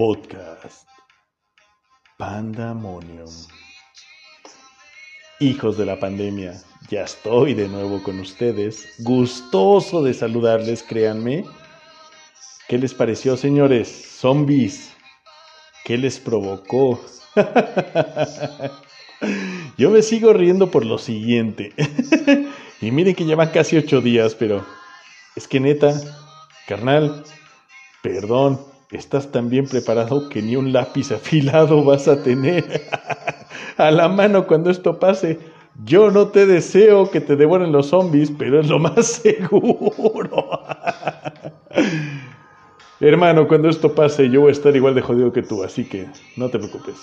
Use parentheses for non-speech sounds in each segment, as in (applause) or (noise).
Podcast Pandemonium. Hijos de la pandemia, ya estoy de nuevo con ustedes. Gustoso de saludarles, créanme. ¿Qué les pareció, señores? Zombies. ¿Qué les provocó? (laughs) Yo me sigo riendo por lo siguiente. (laughs) y miren que llevan casi ocho días, pero es que neta, carnal, perdón, estás tan bien preparado que ni un lápiz afilado vas a tener (laughs) a la mano cuando esto pase. Yo no te deseo que te devoren los zombies, pero es lo más (laughs) seguro. (laughs) Hermano, cuando esto pase, yo voy a estar igual de jodido que tú, así que no te preocupes.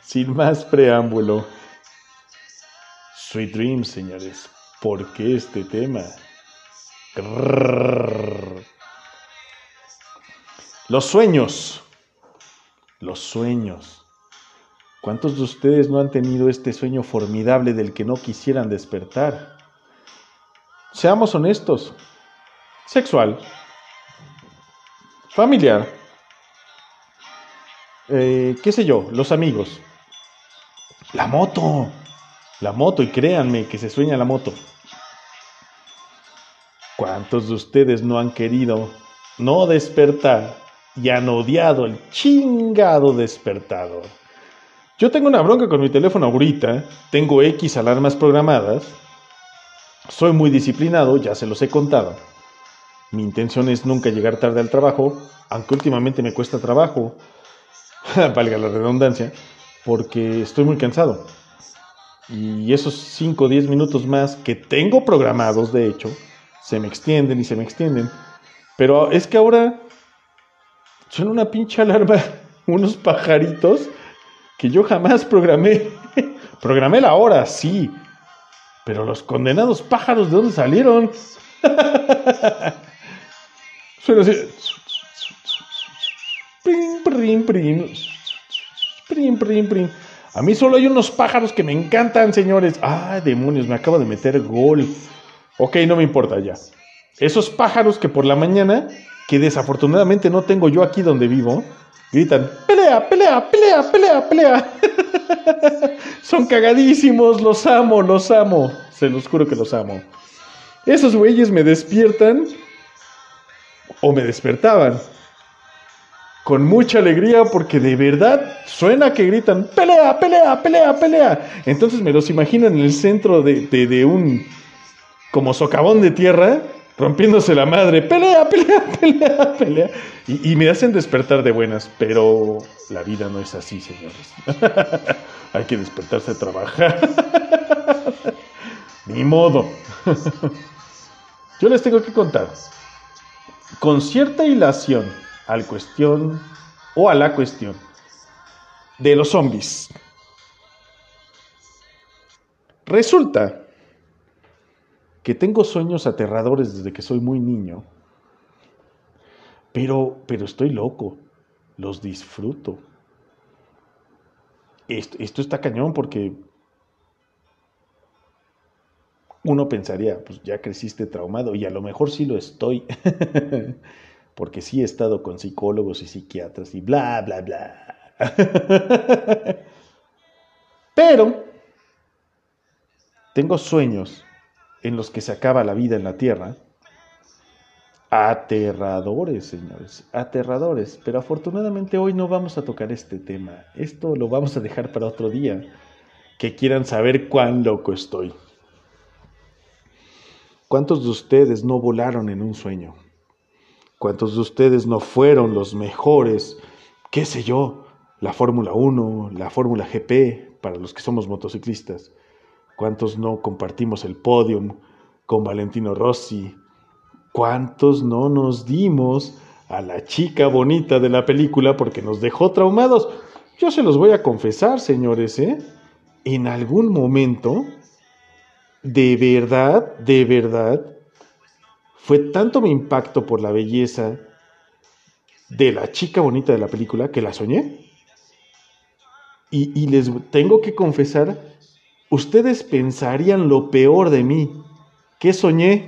Sin más preámbulo, Sweet Dreams, señores. ¿Por qué este tema? Los sueños. Los sueños. ¿Cuántos de ustedes no han tenido este sueño formidable del que no quisieran despertar? Seamos honestos. Sexual. Familiar. Eh, ¿Qué sé yo? Los amigos. La moto. La moto, y créanme que se sueña la moto. ¿Cuántos de ustedes no han querido no despertar y han odiado el chingado despertador? Yo tengo una bronca con mi teléfono ahorita, tengo X alarmas programadas, soy muy disciplinado, ya se los he contado. Mi intención es nunca llegar tarde al trabajo, aunque últimamente me cuesta trabajo, (laughs) valga la redundancia, porque estoy muy cansado. Y esos 5 o 10 minutos más que tengo programados, de hecho, se me extienden y se me extienden. Pero es que ahora son una pinche alarma, (laughs) unos pajaritos que yo jamás programé. (laughs) programé la hora, sí. Pero los condenados pájaros, ¿de dónde salieron? (laughs) Suena así. Prim, prim, prim. Prim, prim, prim. A mí solo hay unos pájaros que me encantan, señores. Ah, demonios, me acabo de meter gol. Ok, no me importa ya. Esos pájaros que por la mañana, que desafortunadamente no tengo yo aquí donde vivo, gritan, pelea, pelea, pelea, pelea, pelea. (laughs) Son cagadísimos, los amo, los amo. Se los juro que los amo. Esos güeyes me despiertan o me despertaban con mucha alegría porque de verdad suena que gritan pelea, pelea, pelea, pelea. Entonces me los imagino en el centro de, un como socavón de tierra, rompiéndose la madre, pelea, pelea, (laughs) pelea, pelea. Y, me hacen despertar de buenas, pero la vida no es así, señores. (laughs) Hay que despertarse a trabajar. (laughs) Ni modo. Yo les tengo que contar, con cierta hilación, al cuestión o a la cuestión de los zombies. Resulta que tengo sueños aterradores desde que soy muy niño, pero, pero estoy loco, los disfruto. Esto, esto está cañón porque uno pensaría, pues ya creciste traumado y a lo mejor sí lo estoy. (laughs) porque sí he estado con psicólogos y psiquiatras y bla, bla, bla. (laughs) Pero tengo sueños en los que se acaba la vida en la tierra. Aterradores, señores, aterradores. Pero afortunadamente hoy no vamos a tocar este tema. Esto lo vamos a dejar para otro día. Que quieran saber cuán loco estoy. ¿Cuántos de ustedes no volaron en un sueño? ¿Cuántos de ustedes no fueron los mejores? ¿Qué sé yo? La Fórmula 1, la Fórmula GP, para los que somos motociclistas. ¿Cuántos no compartimos el podium con Valentino Rossi? ¿Cuántos no nos dimos a la chica bonita de la película porque nos dejó traumados? Yo se los voy a confesar, señores, ¿eh? En algún momento, de verdad, de verdad, fue tanto mi impacto por la belleza de la chica bonita de la película que la soñé. Y, les tengo que confesar, ustedes pensarían lo peor de mí. ¿Qué soñé?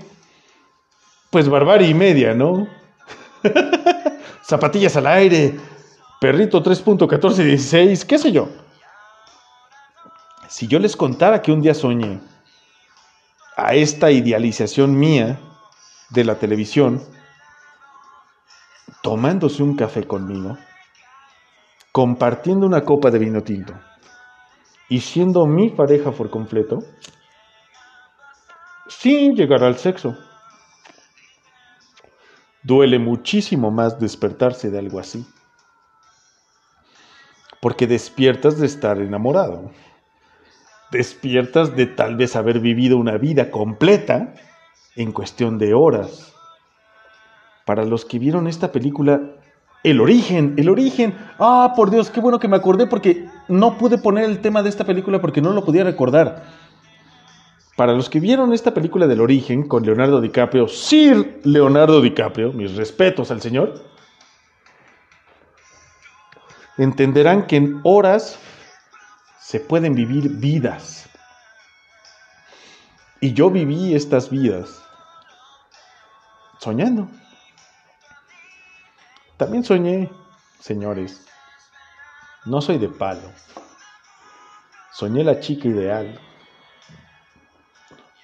Pues barbarie y media, ¿no? (laughs) zapatillas al aire, perrito 3.1416, qué sé yo. Si yo les contara que un día soñé a esta idealización mía de la televisión, tomándose un café conmigo, compartiendo una copa de vino tinto y siendo mi pareja por completo, sin llegar al sexo. Duele muchísimo más despertarse de algo así, porque despiertas de estar enamorado, despiertas de tal vez haber vivido una vida completa en cuestión de horas. Para los que vieron esta película, el origen, el origen. Ah, por Dios, qué bueno que me acordé porque no pude poner el tema de esta película porque no lo podía recordar. Para los que vieron esta película del origen con Leonardo DiCaprio, Sir Leonardo DiCaprio, mis respetos al señor, entenderán que en horas se pueden vivir vidas. Y yo viví estas vidas soñando. También soñé, señores, no soy de palo. Soñé la chica ideal.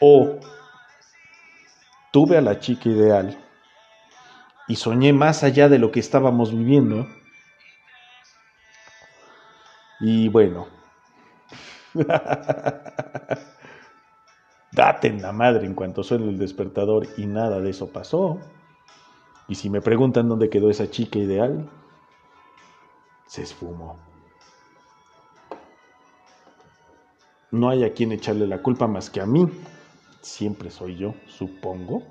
O tuve a la chica ideal y soñé más allá de lo que estábamos viviendo. Y bueno, (laughs) date en la madre en cuanto suene el despertador y nada de eso pasó. Y si me preguntan dónde quedó esa chica ideal, se esfumó. No hay a quien echarle la culpa más que a mí. Siempre soy yo, supongo.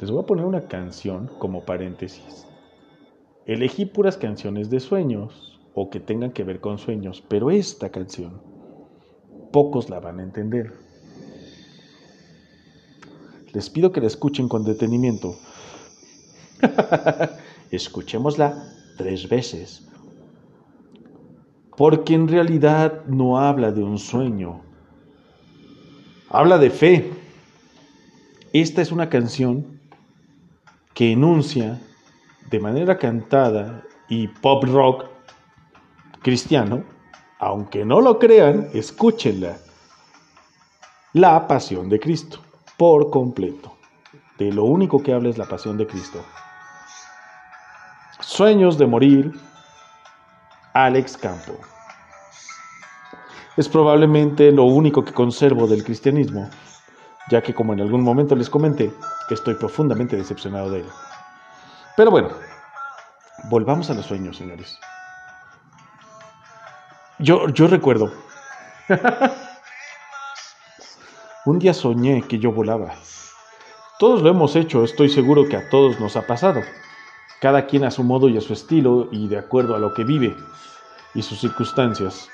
Les voy a poner una canción como paréntesis. Elegí puras canciones de sueños o que tengan que ver con sueños, pero esta canción pocos la van a entender. Les pido que la escuchen con detenimiento (laughs) Escuchémosla tres veces. Porque en realidad no habla de un sueño. Habla de fe. Esta es una canción que enuncia de manera cantada y pop rock cristiano, aunque no lo crean, escúchenla. La pasión de Cristo, por completo. De lo único que habla es la pasión de Cristo. Sueños de morir, Alex Campo. Es probablemente lo único que conservo del cristianismo, ya que como en algún momento les comenté, estoy profundamente decepcionado de él. Pero bueno, volvamos a los sueños, señores. Yo, yo recuerdo, (laughs) un día soñé que yo volaba. Todos lo hemos hecho, estoy seguro que a todos nos ha pasado cada quien a su modo y a su estilo y de acuerdo a lo que vive y sus circunstancias.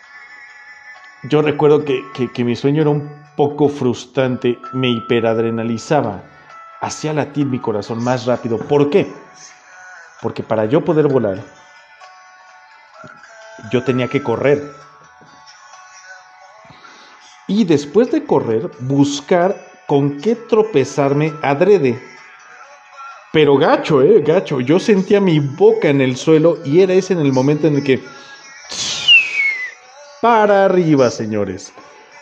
Yo recuerdo que, mi sueño era un poco frustrante, me hiperadrenalizaba, hacía latir mi corazón más rápido. ¿Por qué? Porque para yo poder volar, yo tenía que correr. Y después de correr, buscar con qué tropezarme adrede pero gacho, eh, gacho. Yo sentía mi boca en el suelo y era ese en el momento en el que... Para arriba, señores.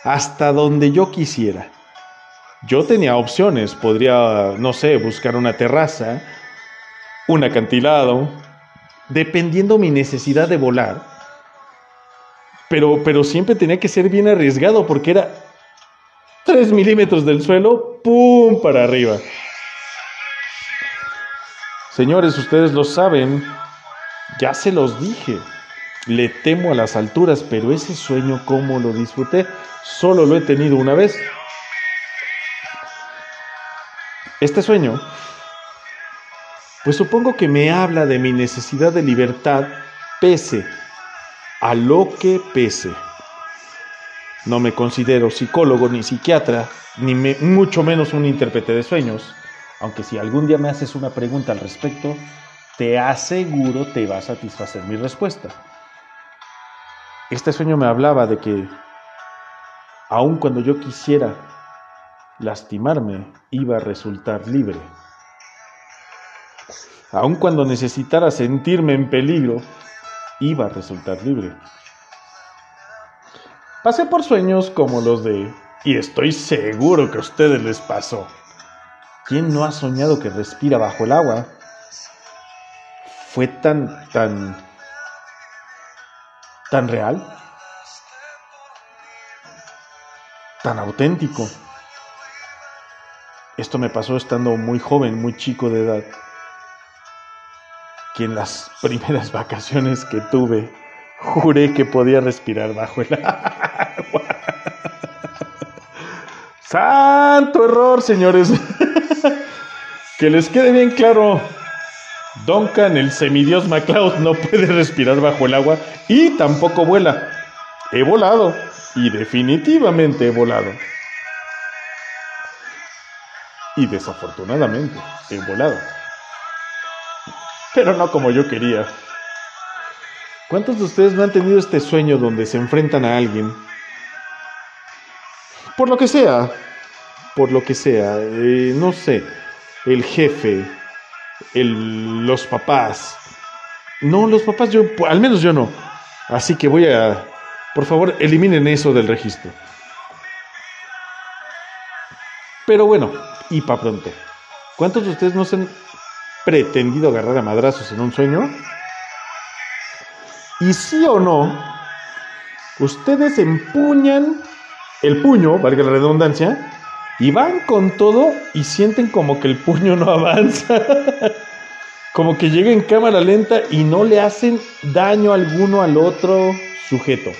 Hasta donde yo quisiera. Yo tenía opciones. Podría, no sé, buscar una terraza, un acantilado, dependiendo mi necesidad de volar. Pero, pero siempre tenía que ser bien arriesgado porque era 3 milímetros del suelo, ¡pum! para arriba. Señores, ustedes lo saben, ya se los dije. Le temo a las alturas, pero ese sueño, ¿cómo lo disfruté? Solo lo he tenido una vez. Este sueño, pues supongo que me habla de mi necesidad de libertad pese a lo que pese. No me considero psicólogo ni psiquiatra, ni mucho menos un intérprete de sueños aunque si algún día me haces una pregunta al respecto, te aseguro te va a satisfacer mi respuesta. Este sueño me hablaba de que, aun cuando yo quisiera lastimarme, iba a resultar libre. aun cuando necesitara sentirme en peligro, iba a resultar libre. Pasé por sueños como los de, y estoy seguro que a ustedes les pasó. ¿Quién no ha soñado que respira bajo el agua? Fue tan, tan, tan real, tan auténtico. Esto me pasó estando muy joven, muy chico de edad, que en las (laughs) primeras vacaciones que tuve juré que podía respirar bajo el agua. Santo error, señores. (laughs) que les quede bien claro. Duncan, el semidios MacLeod, no puede respirar bajo el agua y tampoco vuela. He volado y definitivamente he volado. Y desafortunadamente he volado. Pero no como yo quería. ¿Cuántos de ustedes no han tenido este sueño donde se enfrentan a alguien? Por lo que sea, por lo que sea, eh, no sé, el jefe, el, los papás. No, los papás yo, al menos yo no. Así que voy a, por favor, eliminen eso del registro. Pero bueno, y para pronto. ¿Cuántos de ustedes no se han pretendido agarrar a madrazos en un sueño? Y sí o no, ustedes empuñan el puño, valga la redundancia, y van con todo y sienten como que el puño no (laughs) avanza. como que llega en cámara lenta y no le hacen daño alguno al otro sujeto.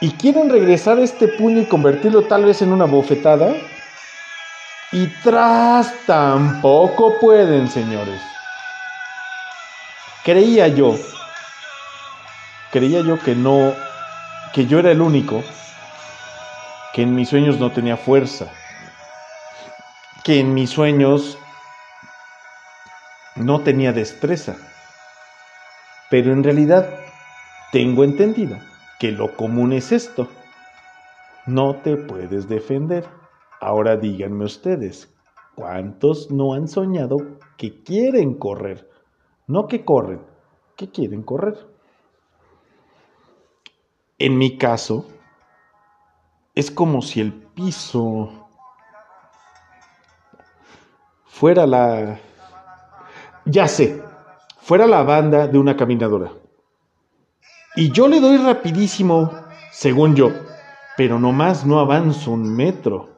Y quieren regresar este puño y convertirlo tal vez en una bofetada. Y tras tampoco pueden, señores. Creía yo, creía yo que no, que yo era el único, que en mis sueños no tenía fuerza, que en mis sueños no tenía destreza. Pero en realidad tengo entendido que lo común es esto. No te puedes defender. Ahora díganme ustedes, ¿cuántos no han soñado que quieren correr? No que corren, que quieren correr. En mi caso, es como si el piso fuera la... Ya sé, fuera la banda de una caminadora. Y yo le doy rapidísimo, según yo, pero nomás no avanzo un metro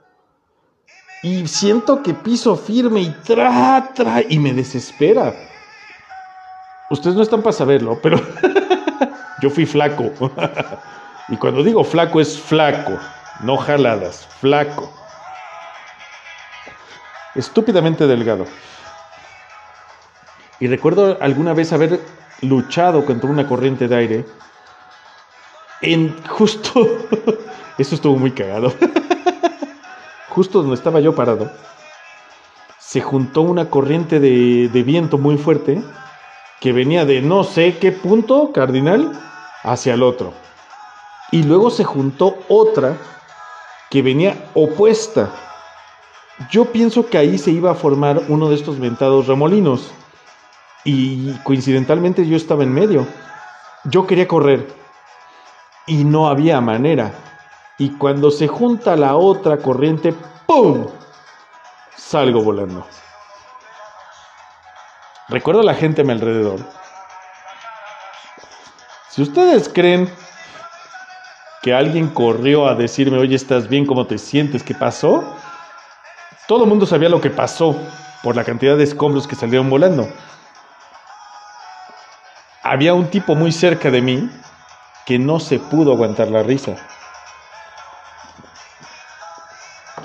y siento que piso firme y tra, tra, y me desespera. Ustedes no están para saberlo, pero (laughs) yo fui flaco. (laughs) y cuando digo flaco es flaco, no jaladas, flaco. Estúpidamente delgado. Y recuerdo alguna vez haber luchado contra una corriente de aire en justo... (laughs) Eso estuvo muy cagado (laughs) justo donde estaba yo parado, se juntó una corriente de, viento muy fuerte que venía de no sé qué punto cardinal hacia el otro. Y luego se juntó otra que venía opuesta. Yo pienso que ahí se iba a formar uno de estos ventados remolinos. Y coincidentalmente yo estaba en medio. Yo quería correr. Y no había manera y cuando se junta la otra corriente, ¡pum! Salgo volando. Recuerdo a la gente a mi alrededor. Si ustedes creen que alguien corrió a decirme, oye, ¿estás bien? ¿Cómo te sientes? ¿Qué pasó? Todo el mundo sabía lo que pasó por la cantidad de escombros que salieron volando. Había un tipo muy cerca de mí que no se pudo aguantar la risa.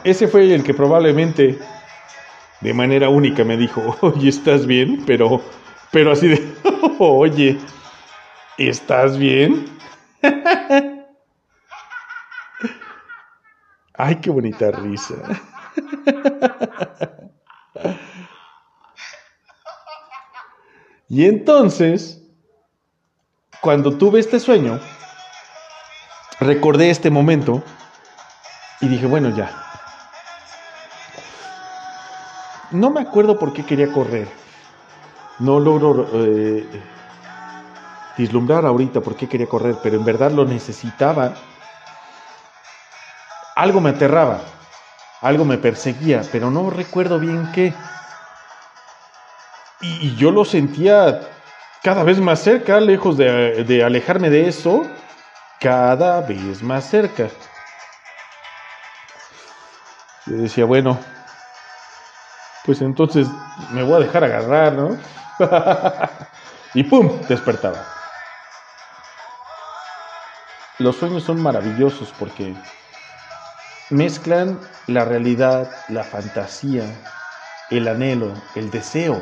ese fue el que probablemente de manera única me dijo, (laughs) oye, ¿estás bien? Pero, pero así de, (laughs) oye, ¿estás bien? (laughs) Ay, qué bonita risa. Y entonces, cuando tuve este sueño, recordé este momento y dije, bueno, ya, no me acuerdo por qué quería correr. no logro eh, vislumbrar ahorita por qué quería correr, pero en verdad lo necesitaba. Algo me aterraba, algo me perseguía, pero no recuerdo bien qué. Y, yo lo sentía cada vez más cerca, lejos de, de alejarme de eso, cada vez más cerca. Yo decía, bueno, pues entonces me voy a dejar agarrar, ¿no? (laughs) y ¡pum! despertaba. Los sueños son maravillosos porque mezclan la realidad, la fantasía, el anhelo, el deseo.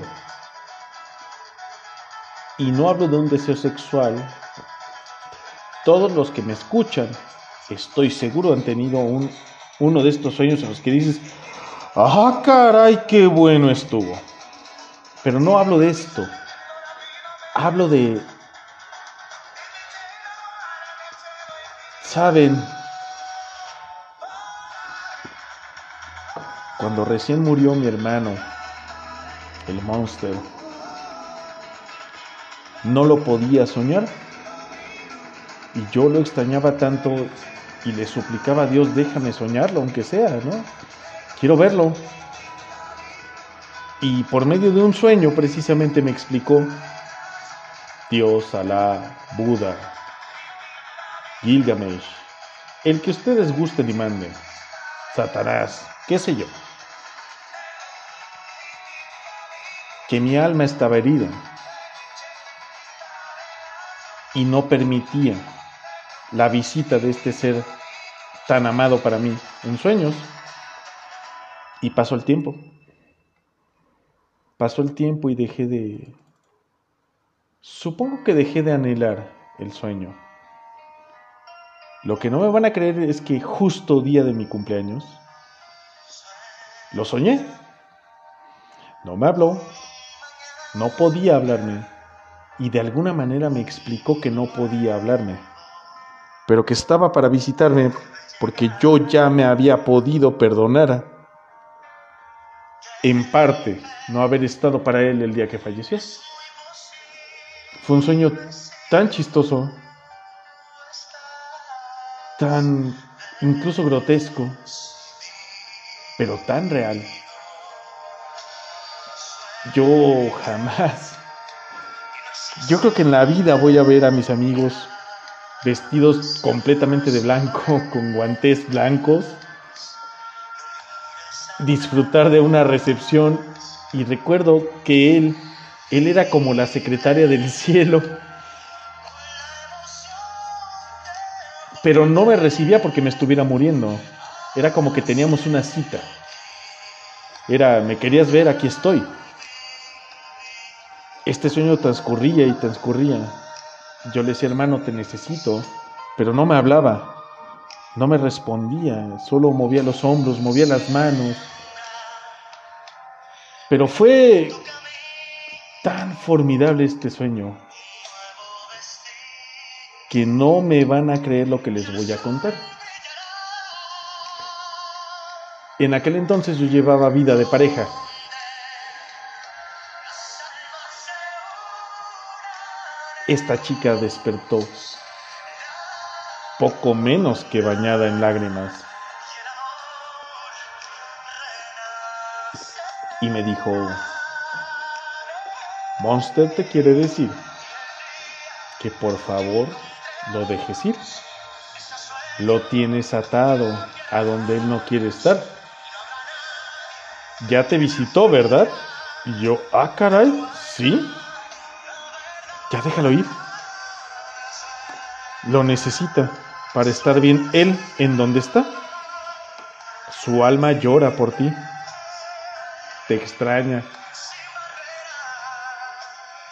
Y no hablo de un deseo sexual. Todos los que me escuchan, estoy seguro, han tenido un, uno de estos sueños en los que dices, ¡ah, caray, qué bueno estuvo! Pero no hablo de esto. Hablo de... ¿Saben? Cuando recién murió mi hermano, el monster, no lo podía soñar. Y yo lo extrañaba tanto y le suplicaba a Dios, déjame soñarlo, aunque sea, ¿no? Quiero verlo. Y por medio de un sueño precisamente me explicó Dios, Alá, Buda, Gilgamesh, el que ustedes gusten y manden, Satanás, qué sé yo. Que mi alma estaba herida y no permitía la visita de este ser tan amado para mí en sueños. Y pasó el tiempo. Pasó el tiempo y dejé de... Supongo que dejé de anhelar el sueño. Lo que no me van a creer es que justo día de mi cumpleaños lo soñé. No me habló, no podía hablarme y de alguna manera me explicó que no podía hablarme, pero que estaba para visitarme porque yo ya me había podido perdonar en parte, no haber estado para él el día que falleció. Fue un sueño tan chistoso, tan incluso grotesco, pero tan real. Yo jamás, yo creo que en la vida voy a ver a mis amigos vestidos completamente de blanco, (laughs) con guantes blancos, disfrutar de una recepción. Y recuerdo que él, él era como la secretaria del (laughs) cielo, pero no me recibía porque me estuviera muriendo, era como que teníamos una cita, era, me querías ver, aquí estoy. Este sueño transcurría y transcurría. Yo le decía, hermano, te necesito, pero no me hablaba. No me respondía, solo movía los hombros, movía las manos. Pero fue tan formidable este sueño que no me van a creer lo que les voy a contar. En aquel entonces yo llevaba vida de pareja. Esta chica despertó poco menos que bañada en lágrimas. Y me dijo, Monster te quiere decir que por favor lo dejes ir. Lo tienes atado a donde él no quiere estar. Ya te visitó, ¿verdad? Y yo, ah, caray, sí. Déjalo ir. Lo necesita para estar bien Él en donde está. Su alma llora por ti, te extraña,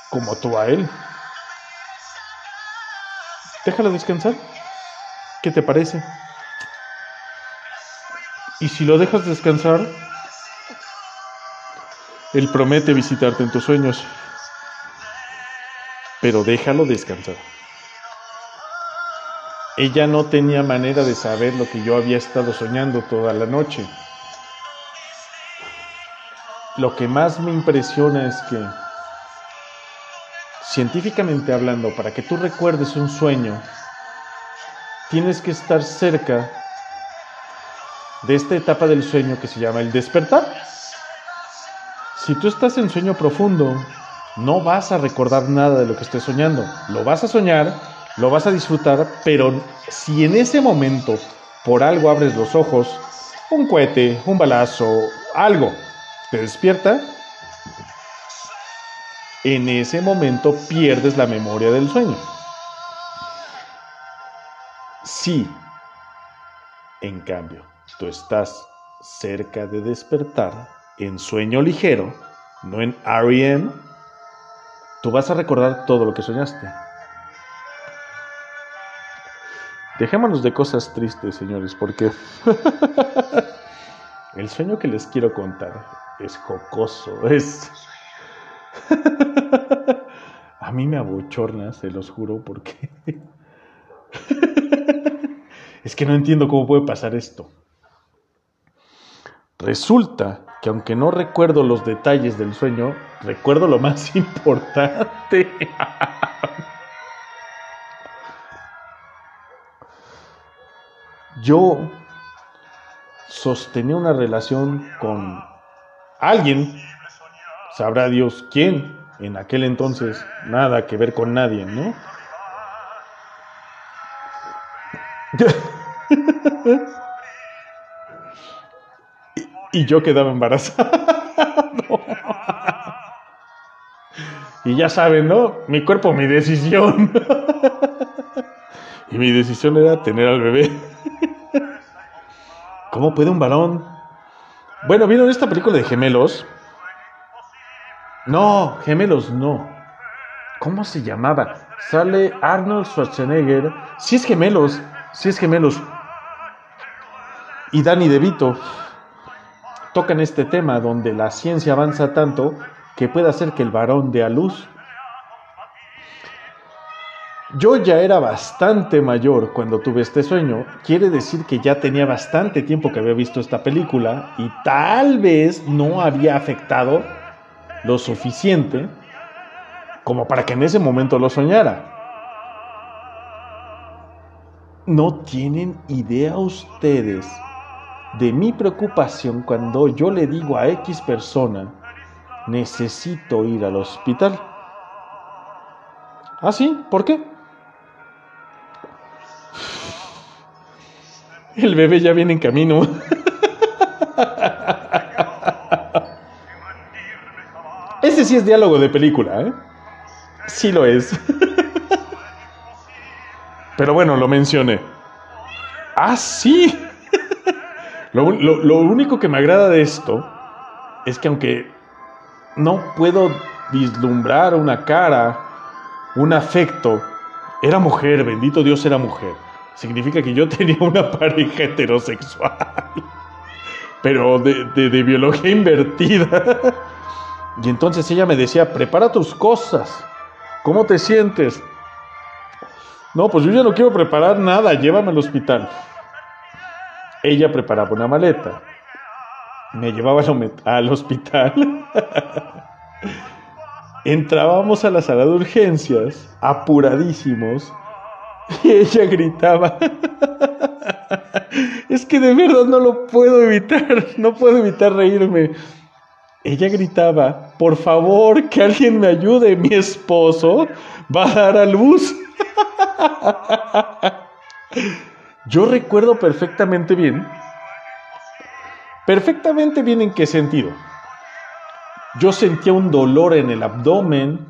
como tú a Él. Déjalo descansar. ¿Qué te parece? Y si lo dejas descansar, Él promete visitarte en tus sueños. Pero déjalo descansar. Ella no tenía manera de saber lo que yo había estado soñando toda la noche. Lo que más me impresiona es que científicamente hablando, para que tú recuerdes un sueño, tienes que estar cerca de esta etapa del sueño que se llama el despertar. Si tú estás en sueño profundo, no vas a recordar nada de lo que estés soñando. Lo vas a soñar, lo vas a disfrutar, pero si en ese momento por algo abres los ojos, un cohete, un balazo, algo, te despierta, en ese momento pierdes la memoria del sueño. Si, en cambio, tú estás cerca de despertar en sueño ligero, no en REM, tú vas a recordar todo lo que soñaste. Dejémonos de cosas tristes, señores, porque (laughs) el sueño que les quiero contar es jocoso, es... (laughs) A mí me abochorna, se los juro, porque... (laughs) es que no entiendo cómo puede pasar esto. Resulta que aunque no recuerdo los detalles del sueño, recuerdo lo más (laughs) importante. Yo sostenía una relación con alguien, sabrá Dios quién, en aquel entonces nada que ver con nadie, ¿no? (laughs) y, yo quedaba embarazado. Y ya saben, ¿no? Mi cuerpo, mi decisión. y mi decisión era tener al bebé. ¿Cómo puede un varón? Bueno, ¿vieron esta película de gemelos? No, gemelos no. ¿Cómo se llamaba? Sale Arnold Schwarzenegger. Si es gemelos, si es gemelos. Y Danny DeVito tocan este tema donde la ciencia avanza tanto que puede hacer que el varón dé a luz. Yo ya era bastante mayor cuando tuve este sueño, quiere decir que ya tenía bastante tiempo que había visto esta película y tal vez no había afectado lo suficiente como para que en ese momento lo soñara. No tienen idea ustedes de mi preocupación cuando yo le digo a X persona, necesito ir al hospital. ¿Ah, sí? ¿Por qué? (laughs) El bebé ya viene en camino. (laughs) Ese sí es diálogo de película, ¿eh? Sí lo es. (laughs) Pero bueno, lo mencioné. Ah, sí. Lo, lo, único que me agrada de esto es que aunque no puedo vislumbrar una cara, un afecto, era mujer, bendito Dios era mujer. Significa que yo (laughs) tenía una pareja heterosexual, pero de, de biología invertida. (laughs) Y entonces ella me decía, prepara tus cosas. ¿Cómo te sientes? No, pues yo ya no quiero preparar nada, llévame al hospital. Ella preparaba una maleta, me llevaba al hospital. (laughs) Entrábamos a la sala de urgencias, apuradísimos, y ella gritaba. (laughs) es que de verdad no lo puedo evitar, no puedo evitar reírme. Ella gritaba, por favor, que alguien me ayude, mi esposo va a dar a luz. (laughs) Yo recuerdo perfectamente bien, perfectamente bien en qué sentido. Yo sentía un dolor en el abdomen,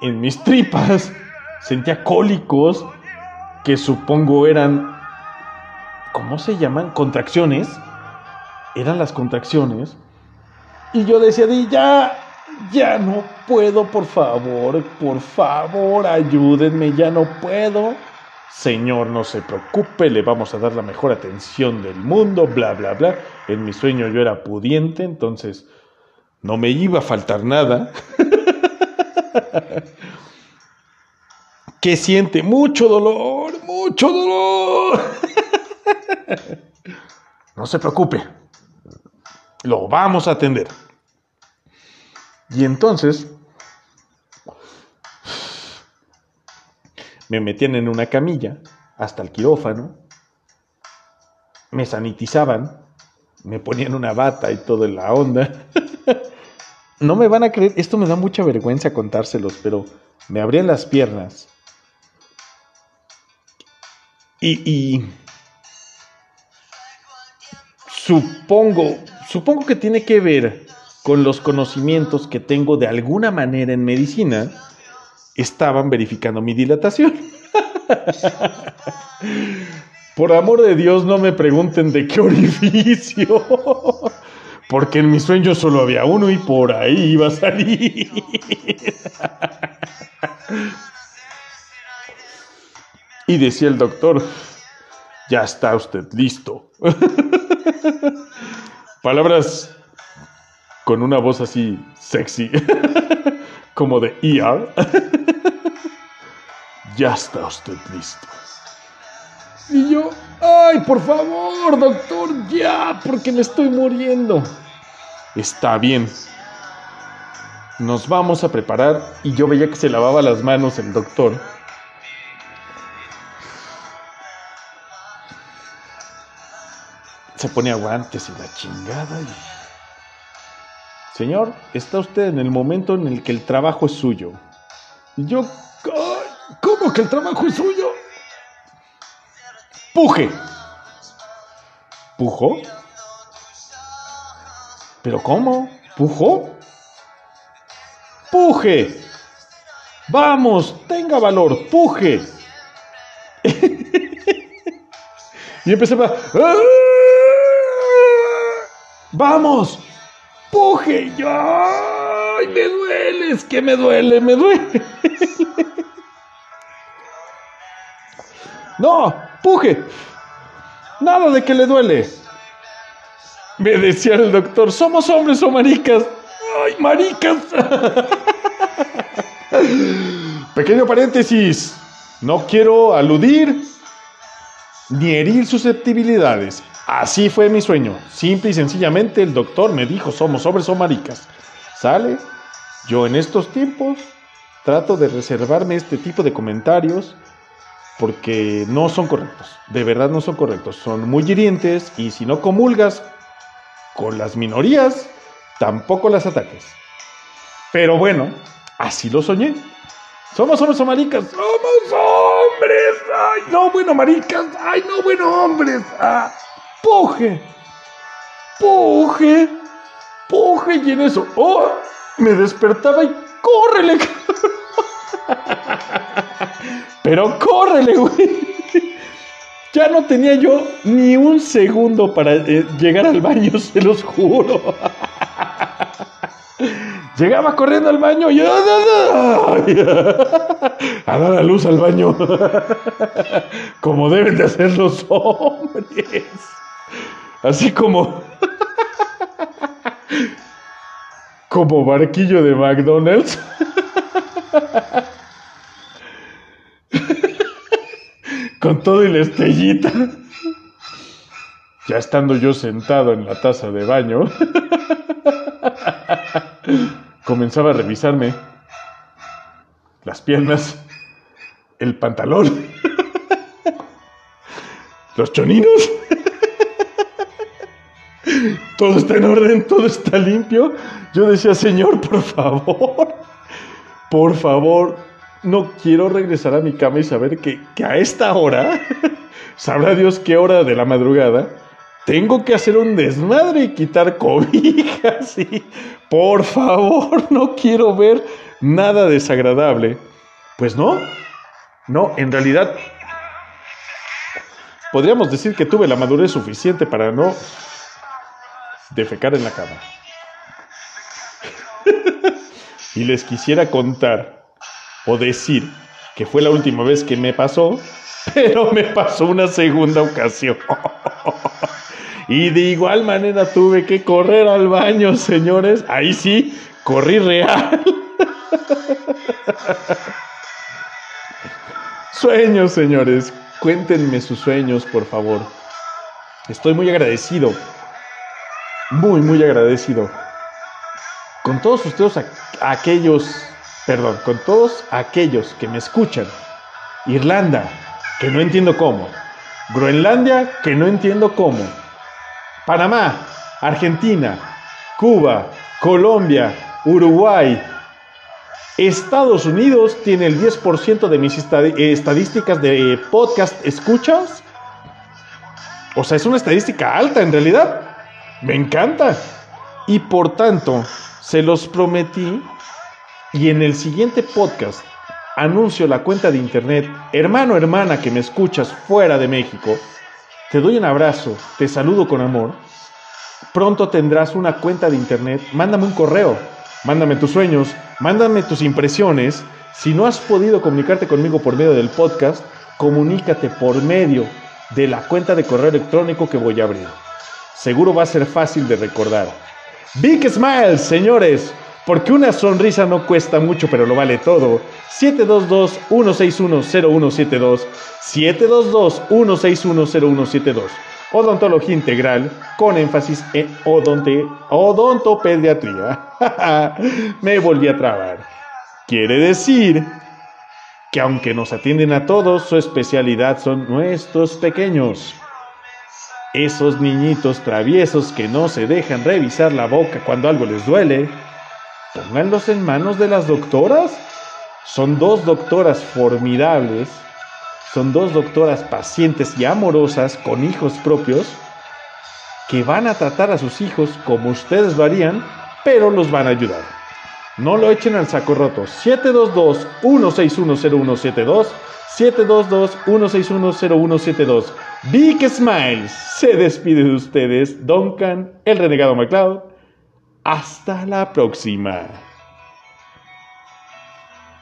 en mis (laughs) tripas, sentía cólicos, que supongo eran, ¿cómo se llaman? Contracciones. Eran las contracciones. Y yo decía, di, ya, ya no puedo, por favor, por favor, ayúdenme, ya no puedo. Señor, no se preocupe, le vamos a dar la mejor atención del mundo, bla, bla, bla. En mi sueño yo era pudiente, entonces no me iba a faltar nada. (laughs) que siente mucho dolor, mucho dolor. (laughs) no se preocupe, lo vamos a atender. Y entonces, Me metían en una camilla hasta el quirófano, me sanitizaban, me ponían una bata y toda la onda. (laughs) no me van a creer, esto me da mucha vergüenza contárselos, pero me abrían las piernas. Y, y supongo, supongo que tiene que ver con los conocimientos que tengo de alguna manera en medicina, estaban verificando mi dilatación. (laughs) Por amor de Dios, no me pregunten de qué orificio. Porque en mi sueño solo había uno y por ahí iba a salir. Y decía el doctor, ya está usted listo. (laughs) Palabras con una voz así sexy, (laughs) como de ER. (laughs) ya está usted listo. Y yo, ay, por favor, doctor, ya, porque me estoy muriendo. Está bien. Nos vamos a preparar y yo veía que se lavaba las manos el doctor. Se pone guantes y la chingada y... Señor, está usted en el momento en el que el trabajo es suyo. Yo, ¿cómo que el trabajo es suyo? Puje. ¿Pujo? ¿Pero cómo? ¿Pujo? ¡Puje! Vamos, tenga valor, puje. (laughs) y empecé a... ¡Ah! Vamos, puje. Yo, ¡ay, me duele! Es que me duele, me duele. no, puje. Nada de que le duele. Me decía el doctor, somos hombres o maricas. ¡Ay, maricas! Pequeño paréntesis. No quiero aludir ni herir susceptibilidades. Así fue mi sueño. Simple y sencillamente el doctor me dijo, somos hombres o maricas. ¿Sale? Yo en estos tiempos trato de reservarme este tipo de comentarios porque no son correctos. De verdad no son correctos. Son muy hirientes y si no comulgas con las minorías, tampoco las ataques. Pero bueno, así lo soñé. Somos hombres o maricas. Somos hombres. Ay, no, bueno, maricas. Ay, no, bueno, hombres. Ah, puje. Puje. Puje. Y en eso, oh, me despertaba y córrele. (laughs) Pero córrele, güey. Ya no tenía yo ni un segundo para eh, llegar al baño, se los juro. (laughs) Llegaba corriendo al baño y (laughs) a dar a luz al baño. Como deben de hacer los hombres. Así como. Como barquillo de McDonald's. con todo y la estellita. Ya estando yo sentado en la taza de baño, comenzaba a revisarme las piernas, el pantalón, los choninos. Todo está en orden, todo está limpio. Yo decía, Señor, por favor, por favor, no quiero regresar a mi cama y saber que, a esta hora, (laughs) sabrá Dios qué hora de la madrugada, tengo que hacer un desmadre y quitar cobijas. (laughs) Por favor, no quiero ver nada desagradable. Pues no, no, en realidad podríamos decir que tuve la madurez suficiente para no defecar en la cama. (laughs) y les quisiera contar o decir que fue la última vez que me pasó, (laughs) pero me pasó una segunda ocasión. (laughs) y de igual manera tuve que correr al baño, señores. Ahí sí, corrí real. sueños, señores. Cuéntenme sus sueños, por favor. Estoy muy agradecido. Muy, muy agradecido. Con todos ustedes, aquellos perdón, con todos aquellos que me escuchan Irlanda, que no entiendo cómo. Groenlandia, que no entiendo cómo. Panamá, Argentina, Cuba, Colombia, Uruguay. Estados Unidos tiene el 10% de mis eh, estadísticas de podcast escuchas. O sea, es una estadística alta en realidad. Me encanta. Y por tanto, se los prometí y en el siguiente podcast anuncio la cuenta de internet, hermano, hermana que me escuchas fuera de México, te doy un abrazo, te saludo con amor. Pronto tendrás una cuenta de internet, mándame un correo, mándame tus sueños, mándame tus impresiones. Si no has podido comunicarte conmigo por medio del podcast, comunícate por medio de la cuenta de correo electrónico que voy a abrir. Seguro va a ser fácil de recordar. Big Smiles, señores, porque una sonrisa no cuesta mucho, pero lo vale todo. 722-161-0172. 722-161-0172. Odontología integral con énfasis en odontopediatría. (laughs) Me volví a trabar. Quiere decir que aunque nos atienden a todos, su especialidad son nuestros pequeños. Esos niñitos traviesos que no se dejan revisar la boca cuando algo les duele pónganlos en manos de las doctoras. Son dos doctoras formidables, son dos doctoras pacientes y amorosas con hijos propios que van a tratar a sus hijos como ustedes lo harían, pero los van a ayudar. No lo echen al saco roto. 722-1610172. 722-1610172. Big Smiles se despide de ustedes, Duncan, el renegado McLeod hasta la próxima.